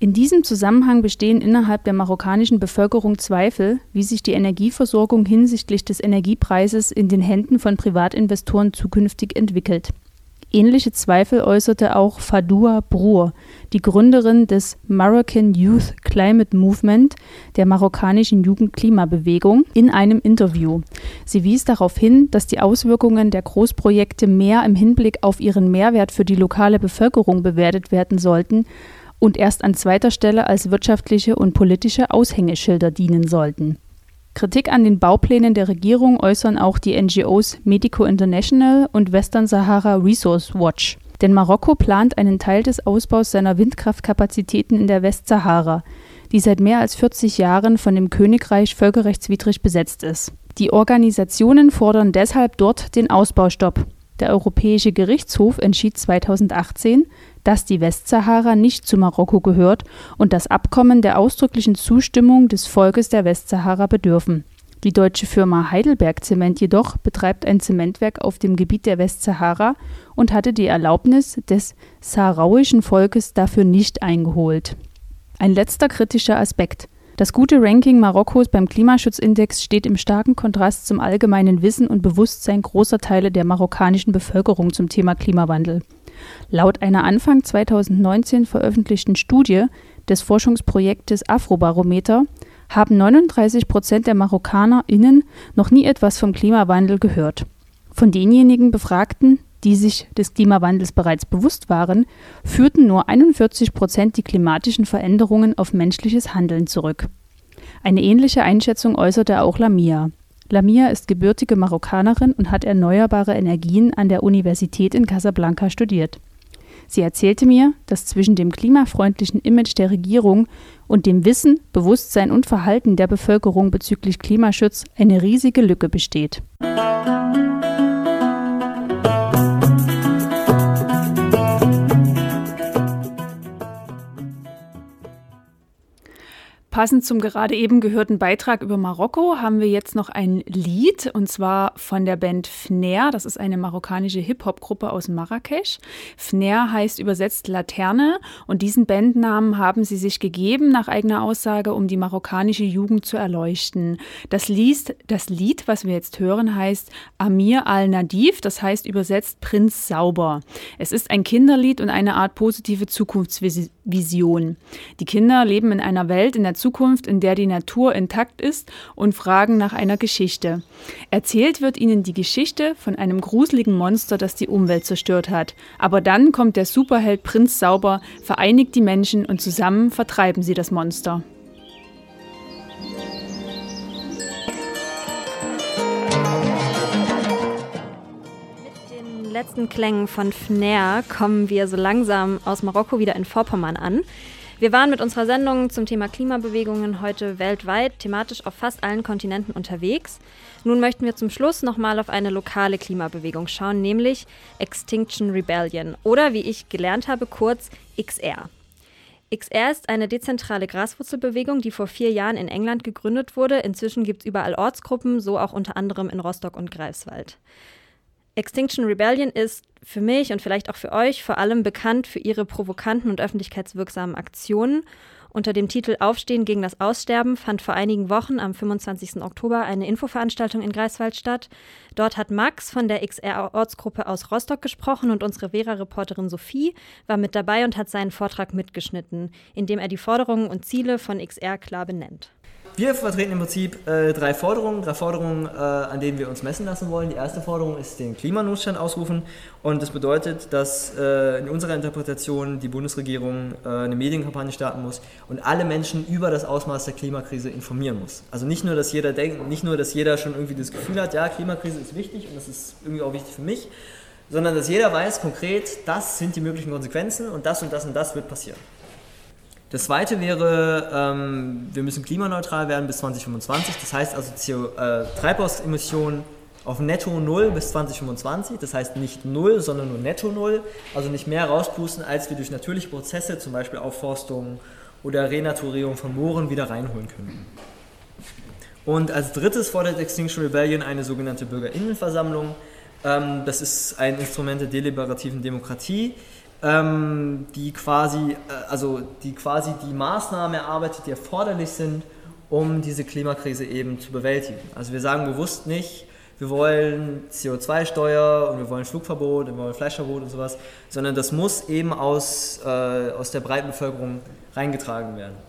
In diesem Zusammenhang bestehen innerhalb der marokkanischen Bevölkerung Zweifel, wie sich die Energieversorgung hinsichtlich des Energiepreises in den Händen von Privatinvestoren zukünftig entwickelt. Ähnliche Zweifel äußerte auch Fadoua Brour, die Gründerin des Moroccan Youth Climate Movement, der marokkanischen Jugendklimabewegung, in einem Interview. Sie wies darauf hin, dass die Auswirkungen der Großprojekte mehr im Hinblick auf ihren Mehrwert für die lokale Bevölkerung bewertet werden sollten, und erst an zweiter Stelle als wirtschaftliche und politische Aushängeschilder dienen sollten. Kritik an den Bauplänen der Regierung äußern auch die NGOs Medico International und Western Sahara Resource Watch. Denn Marokko plant einen Teil des Ausbaus seiner Windkraftkapazitäten in der Westsahara, die seit mehr als 40 Jahren von dem Königreich völkerrechtswidrig besetzt ist. Die Organisationen fordern deshalb dort den Ausbaustopp. Der Europäische Gerichtshof entschied 2018, dass die Westsahara nicht zu Marokko gehört und das Abkommen der ausdrücklichen Zustimmung des Volkes der Westsahara bedürfen. Die deutsche Firma Heidelberg Zement jedoch betreibt ein Zementwerk auf dem Gebiet der Westsahara und hatte die Erlaubnis des saharauischen Volkes dafür nicht eingeholt. Ein letzter kritischer Aspekt. Das gute Ranking Marokkos beim Klimaschutzindex steht im starken Kontrast zum allgemeinen Wissen und Bewusstsein großer Teile der marokkanischen Bevölkerung zum Thema Klimawandel. Laut einer Anfang 2019 veröffentlichten Studie des Forschungsprojektes Afrobarometer haben 39 Prozent der MarokkanerInnen noch nie etwas vom Klimawandel gehört. Von denjenigen Befragten, die sich des Klimawandels bereits bewusst waren, führten nur 41 Prozent die klimatischen Veränderungen auf menschliches Handeln zurück. Eine ähnliche Einschätzung äußerte auch Lamia. Lamia ist gebürtige Marokkanerin und hat erneuerbare Energien an der Universität in Casablanca studiert. Sie erzählte mir, dass zwischen dem klimafreundlichen Image der Regierung und dem Wissen, Bewusstsein und Verhalten der Bevölkerung bezüglich Klimaschutz eine riesige Lücke besteht. Passend zum gerade eben gehörten Beitrag über Marokko haben wir jetzt noch ein Lied und zwar von der Band Fnair. Das ist eine marokkanische Hip-Hop-Gruppe aus Marrakesch. Fnair heißt übersetzt Laterne und diesen Bandnamen haben sie sich gegeben, nach eigener Aussage, um die marokkanische Jugend zu erleuchten. Das Lied, das Lied was wir jetzt hören, heißt Amir al-Nadif, das heißt übersetzt Prinz Sauber. Es ist ein Kinderlied und eine Art positive Zukunftsvision. Die Kinder leben in einer Welt in der Zukunft, in der die Natur intakt ist und fragen nach einer Geschichte. Erzählt wird ihnen die Geschichte von einem gruseligen Monster, das die Umwelt zerstört hat. Aber dann kommt der Superheld Prinz Sauber, vereinigt die Menschen und zusammen vertreiben sie das Monster. Mit den letzten Klängen von Fnair kommen wir so langsam aus Marokko wieder in Vorpommern an. Wir waren mit unserer Sendung zum Thema Klimabewegungen heute weltweit thematisch auf fast allen Kontinenten unterwegs. Nun möchten wir zum Schluss nochmal auf eine lokale Klimabewegung schauen, nämlich Extinction Rebellion oder wie ich gelernt habe, kurz XR. XR ist eine dezentrale Graswurzelbewegung, die vor vier Jahren in England gegründet wurde. Inzwischen gibt es überall Ortsgruppen, so auch unter anderem in Rostock und Greifswald. Extinction Rebellion ist für mich und vielleicht auch für euch vor allem bekannt für ihre provokanten und öffentlichkeitswirksamen Aktionen. Unter dem Titel Aufstehen gegen das Aussterben fand vor einigen Wochen am 25. Oktober eine Infoveranstaltung in Greifswald statt. Dort hat Max von der XR-Ortsgruppe aus Rostock gesprochen und unsere Vera-Reporterin Sophie war mit dabei und hat seinen Vortrag mitgeschnitten, in dem er die Forderungen und Ziele von XR klar benennt. Wir vertreten im Prinzip äh, drei Forderungen, drei Forderungen, äh, an denen wir uns messen lassen wollen. Die erste Forderung ist den Klimanotstand ausrufen und das bedeutet, dass äh, in unserer Interpretation die Bundesregierung äh, eine Medienkampagne starten muss und alle Menschen über das Ausmaß der Klimakrise informieren muss. Also nicht nur, dass jeder denkt, nicht nur, dass jeder schon irgendwie das Gefühl hat, ja, Klimakrise ist wichtig und das ist irgendwie auch wichtig für mich, sondern dass jeder weiß konkret, das sind die möglichen Konsequenzen und das und das und das wird passieren. Das zweite wäre, ähm, wir müssen klimaneutral werden bis 2025. Das heißt also CO, äh, Treibhausemissionen auf netto null bis 2025. Das heißt nicht null, sondern nur netto null. Also nicht mehr rauspusten, als wir durch natürliche Prozesse, zum Beispiel Aufforstung oder Renaturierung von Mooren, wieder reinholen können. Und als drittes fordert Extinction Rebellion eine sogenannte Bürgerinnenversammlung. Ähm, das ist ein Instrument der deliberativen Demokratie ähm, die quasi, äh, also die quasi die Maßnahmen erarbeitet, die erforderlich sind, um diese Klimakrise eben zu bewältigen. Also wir sagen bewusst nicht, wir wollen CO2-Steuer und wir wollen Flugverbot und wir wollen Fleischverbot und sowas, sondern das muss eben aus, äh, aus der breiten Bevölkerung reingetragen werden.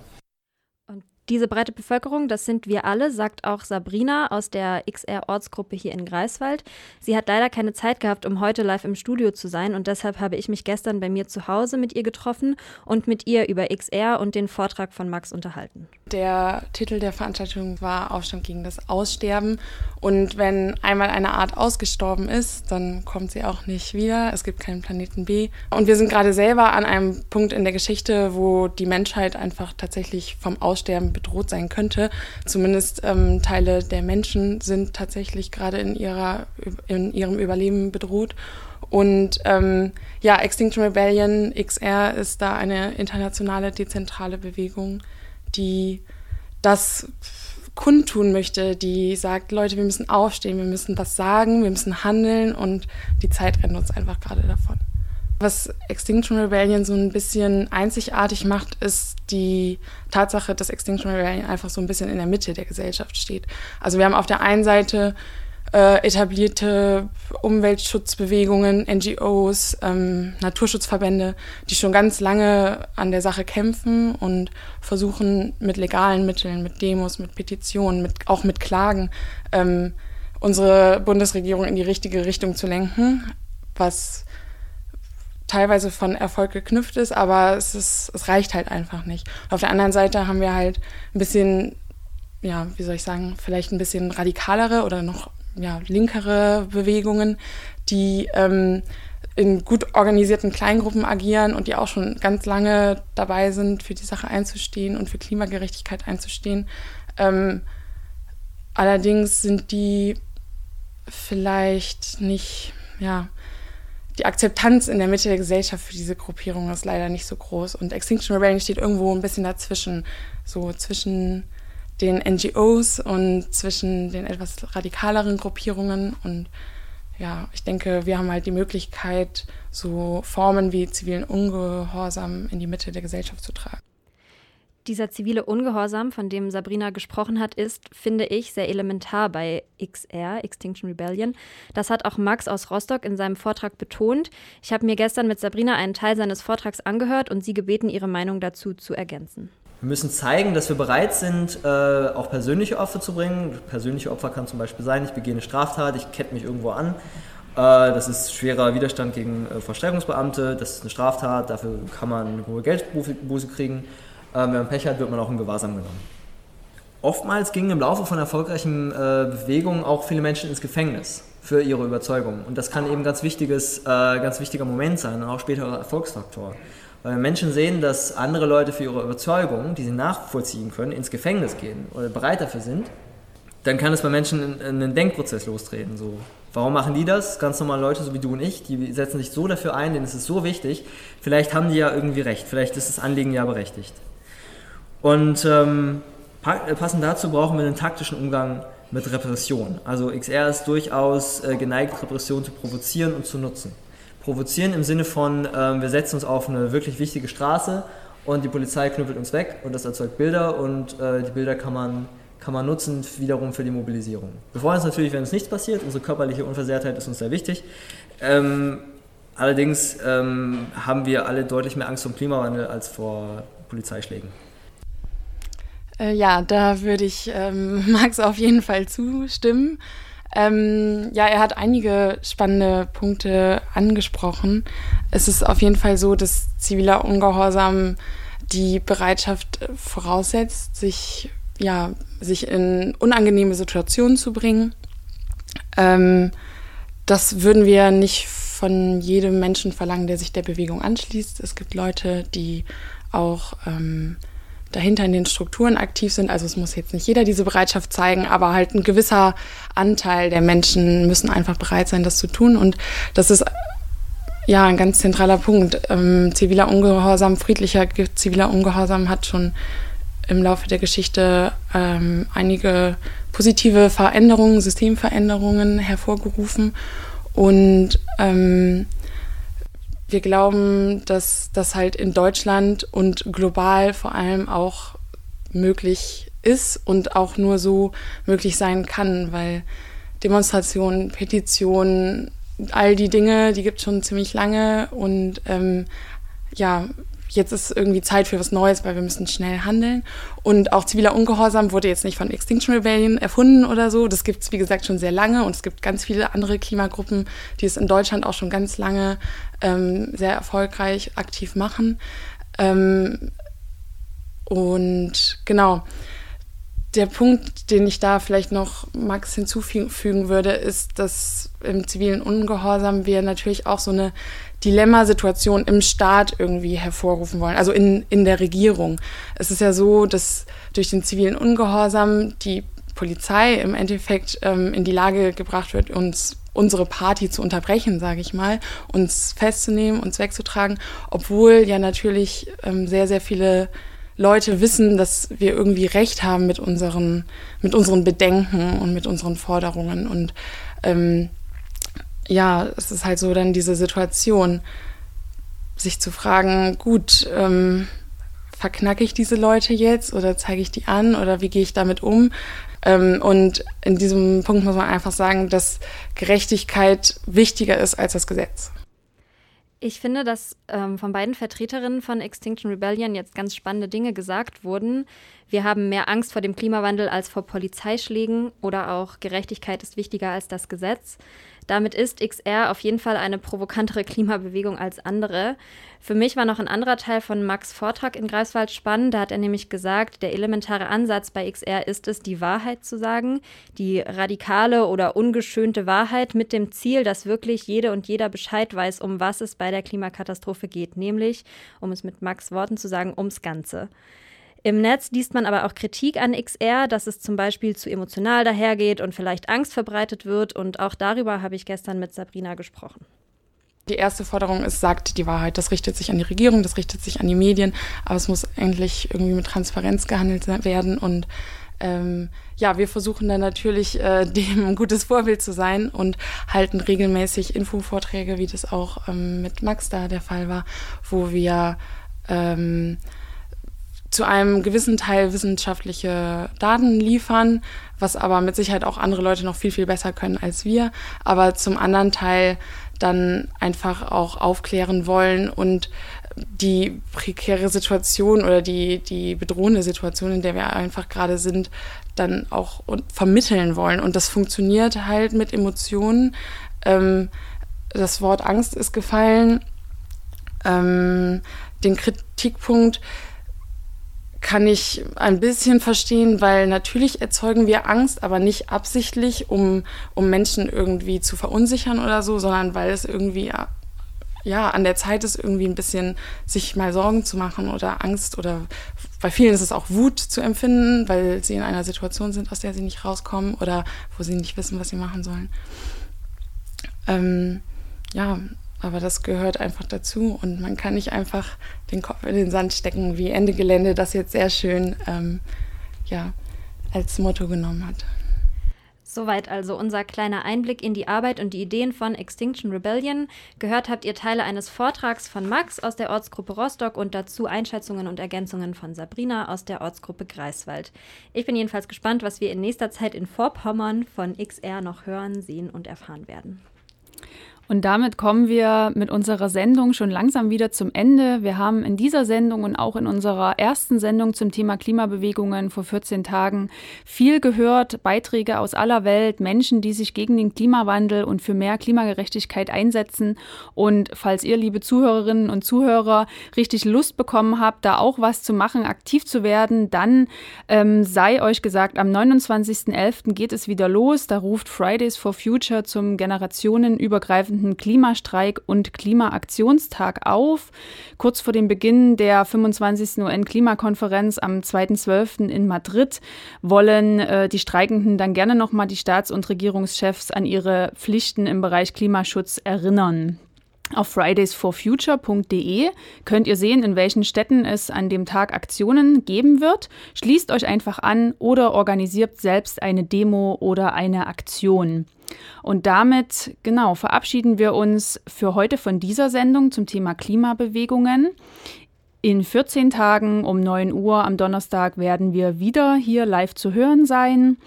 Diese breite Bevölkerung, das sind wir alle, sagt auch Sabrina aus der XR-Ortsgruppe hier in Greifswald. Sie hat leider keine Zeit gehabt, um heute live im Studio zu sein und deshalb habe ich mich gestern bei mir zu Hause mit ihr getroffen und mit ihr über XR und den Vortrag von Max unterhalten. Der Titel der Veranstaltung war Aufstand gegen das Aussterben und wenn einmal eine Art ausgestorben ist, dann kommt sie auch nicht wieder. Es gibt keinen Planeten B. Und wir sind gerade selber an einem Punkt in der Geschichte, wo die Menschheit einfach tatsächlich vom Aussterben bedroht sein könnte. Zumindest ähm, Teile der Menschen sind tatsächlich gerade in, ihrer, in ihrem Überleben bedroht. Und ähm, ja, Extinction Rebellion XR ist da eine internationale, dezentrale Bewegung, die das kundtun möchte, die sagt, Leute, wir müssen aufstehen, wir müssen was sagen, wir müssen handeln und die Zeit rennt uns einfach gerade davon. Was Extinction Rebellion so ein bisschen einzigartig macht, ist die Tatsache, dass Extinction Rebellion einfach so ein bisschen in der Mitte der Gesellschaft steht. Also wir haben auf der einen Seite äh, etablierte Umweltschutzbewegungen, NGOs, ähm, Naturschutzverbände, die schon ganz lange an der Sache kämpfen und versuchen mit legalen Mitteln, mit Demos, mit Petitionen, mit, auch mit Klagen, ähm, unsere Bundesregierung in die richtige Richtung zu lenken, was teilweise von Erfolg geknüpft ist, aber es, ist, es reicht halt einfach nicht. Auf der anderen Seite haben wir halt ein bisschen, ja, wie soll ich sagen, vielleicht ein bisschen radikalere oder noch ja, linkere Bewegungen, die ähm, in gut organisierten Kleingruppen agieren und die auch schon ganz lange dabei sind, für die Sache einzustehen und für Klimagerechtigkeit einzustehen. Ähm, allerdings sind die vielleicht nicht, ja, die Akzeptanz in der Mitte der Gesellschaft für diese Gruppierung ist leider nicht so groß. Und Extinction Rebellion steht irgendwo ein bisschen dazwischen, so zwischen den NGOs und zwischen den etwas radikaleren Gruppierungen. Und ja, ich denke, wir haben halt die Möglichkeit, so Formen wie zivilen Ungehorsam in die Mitte der Gesellschaft zu tragen. Dieser zivile Ungehorsam, von dem Sabrina gesprochen hat, ist, finde ich, sehr elementar bei XR, Extinction Rebellion. Das hat auch Max aus Rostock in seinem Vortrag betont. Ich habe mir gestern mit Sabrina einen Teil seines Vortrags angehört und sie gebeten, ihre Meinung dazu zu ergänzen. Wir müssen zeigen, dass wir bereit sind, äh, auch persönliche Opfer zu bringen. Persönliche Opfer kann zum Beispiel sein, ich begehe eine Straftat, ich kette mich irgendwo an. Äh, das ist schwerer Widerstand gegen äh, Versteigerungsbeamte, das ist eine Straftat, dafür kann man eine hohe Geldbuße kriegen. wenn man Pech hat, wird man auch in Gewahrsam genommen. Oftmals gingen im Laufe von erfolgreichen Bewegungen auch viele Menschen ins Gefängnis für ihre Überzeugung. Und das kann eben ganz, wichtiges, ganz wichtiger Moment sein auch späterer Erfolgsfaktor. Weil Menschen sehen, dass andere Leute für ihre Überzeugung, die sie nachvollziehen können, ins Gefängnis gehen oder bereit dafür sind, dann kann es bei Menschen einen Denkprozess lostreten. So, warum machen die das? Ganz normale Leute, so wie du und ich, die setzen sich so dafür ein, denn es ist so wichtig. Vielleicht haben die ja irgendwie recht, vielleicht ist das Anliegen ja berechtigt. Und ähm, passend dazu brauchen wir einen taktischen Umgang mit Repression. Also XR ist durchaus äh, geneigt, Repression zu provozieren und zu nutzen provozieren im Sinne von, ähm, wir setzen uns auf eine wirklich wichtige Straße und die Polizei knüppelt uns weg und das erzeugt Bilder und äh, die Bilder kann man, kann man nutzen wiederum für die Mobilisierung. Wir freuen uns natürlich, wenn uns nichts passiert, unsere körperliche Unversehrtheit ist uns sehr wichtig. Ähm, allerdings ähm, haben wir alle deutlich mehr Angst vor dem Klimawandel als vor Polizeischlägen. Äh, ja, da würde ich ähm, Max auf jeden Fall zustimmen. Ähm, ja, er hat einige spannende Punkte angesprochen. Es ist auf jeden Fall so, dass ziviler Ungehorsam die Bereitschaft voraussetzt, sich, ja, sich in unangenehme Situationen zu bringen. Ähm, das würden wir nicht von jedem Menschen verlangen, der sich der Bewegung anschließt. Es gibt Leute, die auch ähm, dahinter in den Strukturen aktiv sind. Also es muss jetzt nicht jeder diese Bereitschaft zeigen, aber halt ein gewisser Anteil der Menschen müssen einfach bereit sein, das zu tun. Und das ist ja ein ganz zentraler Punkt. Ähm, ziviler Ungehorsam, friedlicher ziviler Ungehorsam hat schon im Laufe der Geschichte ähm, einige positive Veränderungen, Systemveränderungen hervorgerufen. Und ähm, wir glauben, dass das halt in Deutschland und global vor allem auch möglich ist und auch nur so möglich sein kann, weil Demonstrationen, Petitionen, all die Dinge, die gibt es schon ziemlich lange und ähm, ja, jetzt ist irgendwie Zeit für was Neues, weil wir müssen schnell handeln. Und auch ziviler Ungehorsam wurde jetzt nicht von Extinction Rebellion erfunden oder so. Das gibt es, wie gesagt, schon sehr lange und es gibt ganz viele andere Klimagruppen, die es in Deutschland auch schon ganz lange ähm, sehr erfolgreich aktiv machen. Ähm, und genau, der Punkt, den ich da vielleicht noch Max hinzufügen würde, ist, dass im zivilen Ungehorsam wir natürlich auch so eine Dilemmasituation im Staat irgendwie hervorrufen wollen, also in, in der Regierung. Es ist ja so, dass durch den zivilen Ungehorsam die Polizei im Endeffekt ähm, in die Lage gebracht wird, uns unsere Party zu unterbrechen, sage ich mal, uns festzunehmen, uns wegzutragen, obwohl ja natürlich ähm, sehr, sehr viele Leute wissen, dass wir irgendwie recht haben mit unseren, mit unseren Bedenken und mit unseren Forderungen. Und ähm, ja, es ist halt so dann diese Situation, sich zu fragen, gut, ähm, verknacke ich diese Leute jetzt oder zeige ich die an oder wie gehe ich damit um? Ähm, und in diesem Punkt muss man einfach sagen, dass Gerechtigkeit wichtiger ist als das Gesetz. Ich finde, dass ähm, von beiden Vertreterinnen von Extinction Rebellion jetzt ganz spannende Dinge gesagt wurden. Wir haben mehr Angst vor dem Klimawandel als vor Polizeischlägen oder auch Gerechtigkeit ist wichtiger als das Gesetz. Damit ist XR auf jeden Fall eine provokantere Klimabewegung als andere. Für mich war noch ein anderer Teil von Max Vortrag in Greifswald spannend. Da hat er nämlich gesagt, der elementare Ansatz bei XR ist es, die Wahrheit zu sagen, die radikale oder ungeschönte Wahrheit mit dem Ziel, dass wirklich jede und jeder Bescheid weiß, um was es bei der Klimakatastrophe geht, nämlich, um es mit Max Worten zu sagen, ums Ganze. Im Netz liest man aber auch Kritik an XR, dass es zum Beispiel zu emotional dahergeht und vielleicht Angst verbreitet wird. Und auch darüber habe ich gestern mit Sabrina gesprochen. Die erste Forderung ist, sagt die Wahrheit. Das richtet sich an die Regierung, das richtet sich an die Medien, aber es muss endlich irgendwie mit Transparenz gehandelt werden. Und ähm, ja, wir versuchen dann natürlich, äh, dem ein gutes Vorbild zu sein und halten regelmäßig Infovorträge, wie das auch ähm, mit Max da der Fall war, wo wir ähm, zu einem gewissen Teil wissenschaftliche Daten liefern, was aber mit Sicherheit auch andere Leute noch viel, viel besser können als wir, aber zum anderen Teil dann einfach auch aufklären wollen und die prekäre Situation oder die, die bedrohende Situation, in der wir einfach gerade sind, dann auch vermitteln wollen. Und das funktioniert halt mit Emotionen. Ähm, das Wort Angst ist gefallen. Ähm, den Kritikpunkt, kann ich ein bisschen verstehen, weil natürlich erzeugen wir Angst, aber nicht absichtlich, um, um Menschen irgendwie zu verunsichern oder so, sondern weil es irgendwie ja, an der Zeit ist, irgendwie ein bisschen sich mal Sorgen zu machen oder Angst oder bei vielen ist es auch Wut zu empfinden, weil sie in einer Situation sind, aus der sie nicht rauskommen oder wo sie nicht wissen, was sie machen sollen. Ähm, ja, aber das gehört einfach dazu und man kann nicht einfach den Kopf in den Sand stecken, wie Ende Gelände das jetzt sehr schön ähm, ja, als Motto genommen hat. Soweit also unser kleiner Einblick in die Arbeit und die Ideen von Extinction Rebellion. Gehört habt ihr Teile eines Vortrags von Max aus der Ortsgruppe Rostock und dazu Einschätzungen und Ergänzungen von Sabrina aus der Ortsgruppe Greifswald. Ich bin jedenfalls gespannt, was wir in nächster Zeit in Vorpommern von XR noch hören, sehen und erfahren werden. Und damit kommen wir mit unserer Sendung schon langsam wieder zum Ende. Wir haben in dieser Sendung und auch in unserer ersten Sendung zum Thema Klimabewegungen vor 14 Tagen viel gehört, Beiträge aus aller Welt, Menschen, die sich gegen den Klimawandel und für mehr Klimagerechtigkeit einsetzen. Und falls ihr, liebe Zuhörerinnen und Zuhörer, richtig Lust bekommen habt, da auch was zu machen, aktiv zu werden, dann ähm, sei euch gesagt, am 29.11. geht es wieder los. Da ruft Fridays for Future zum generationenübergreifenden sogenannten Klimastreik und Klimaaktionstag auf. Kurz vor dem Beginn der 25. UN-Klimakonferenz am 2.12. in Madrid wollen äh, die Streikenden dann gerne nochmal die Staats- und Regierungschefs an ihre Pflichten im Bereich Klimaschutz erinnern. Auf fridaysforfuture.de könnt ihr sehen, in welchen Städten es an dem Tag Aktionen geben wird. Schließt euch einfach an oder organisiert selbst eine Demo oder eine Aktion. Und damit, genau, verabschieden wir uns für heute von dieser Sendung zum Thema Klimabewegungen. In 14 Tagen um 9 Uhr am Donnerstag werden wir wieder hier live zu hören sein.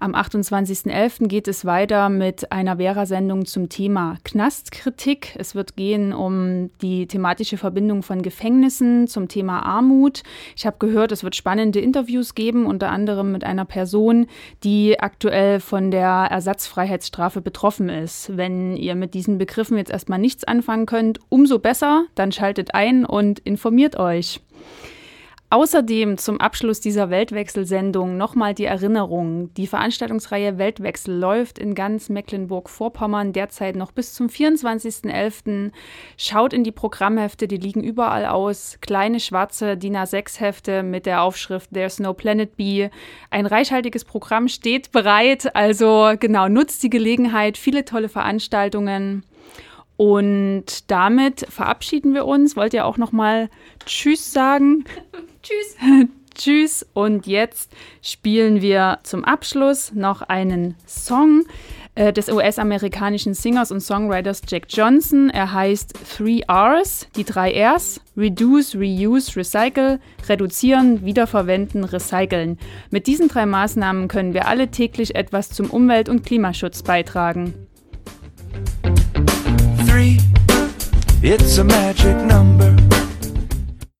Am 28.11. geht es weiter mit einer Vera-Sendung zum Thema Knastkritik. Es wird gehen um die thematische Verbindung von Gefängnissen zum Thema Armut. Ich habe gehört, es wird spannende Interviews geben, unter anderem mit einer Person, die aktuell von der Ersatzfreiheitsstrafe betroffen ist. Wenn ihr mit diesen Begriffen jetzt erstmal nichts anfangen könnt, umso besser, dann schaltet ein und informiert euch. Außerdem zum Abschluss dieser Weltwechselsendung nochmal die Erinnerung. Die Veranstaltungsreihe Weltwechsel läuft in ganz Mecklenburg-Vorpommern derzeit noch bis zum 24.11. Schaut in die Programmhefte, die liegen überall aus. Kleine schwarze DIN A6-Hefte mit der Aufschrift There's no Planet B. Ein reichhaltiges Programm steht bereit. Also genau, nutzt die Gelegenheit. Viele tolle Veranstaltungen. Und damit verabschieden wir uns. Wollt ihr auch noch mal Tschüss sagen? Tschüss. Tschüss. Und jetzt spielen wir zum Abschluss noch einen Song äh, des US-amerikanischen Singers und Songwriters Jack Johnson. Er heißt Three Rs, die drei Rs. Reduce, Reuse, Recycle. Reduzieren, wiederverwenden, recyceln. Mit diesen drei Maßnahmen können wir alle täglich etwas zum Umwelt- und Klimaschutz beitragen. Three, it's a magic number.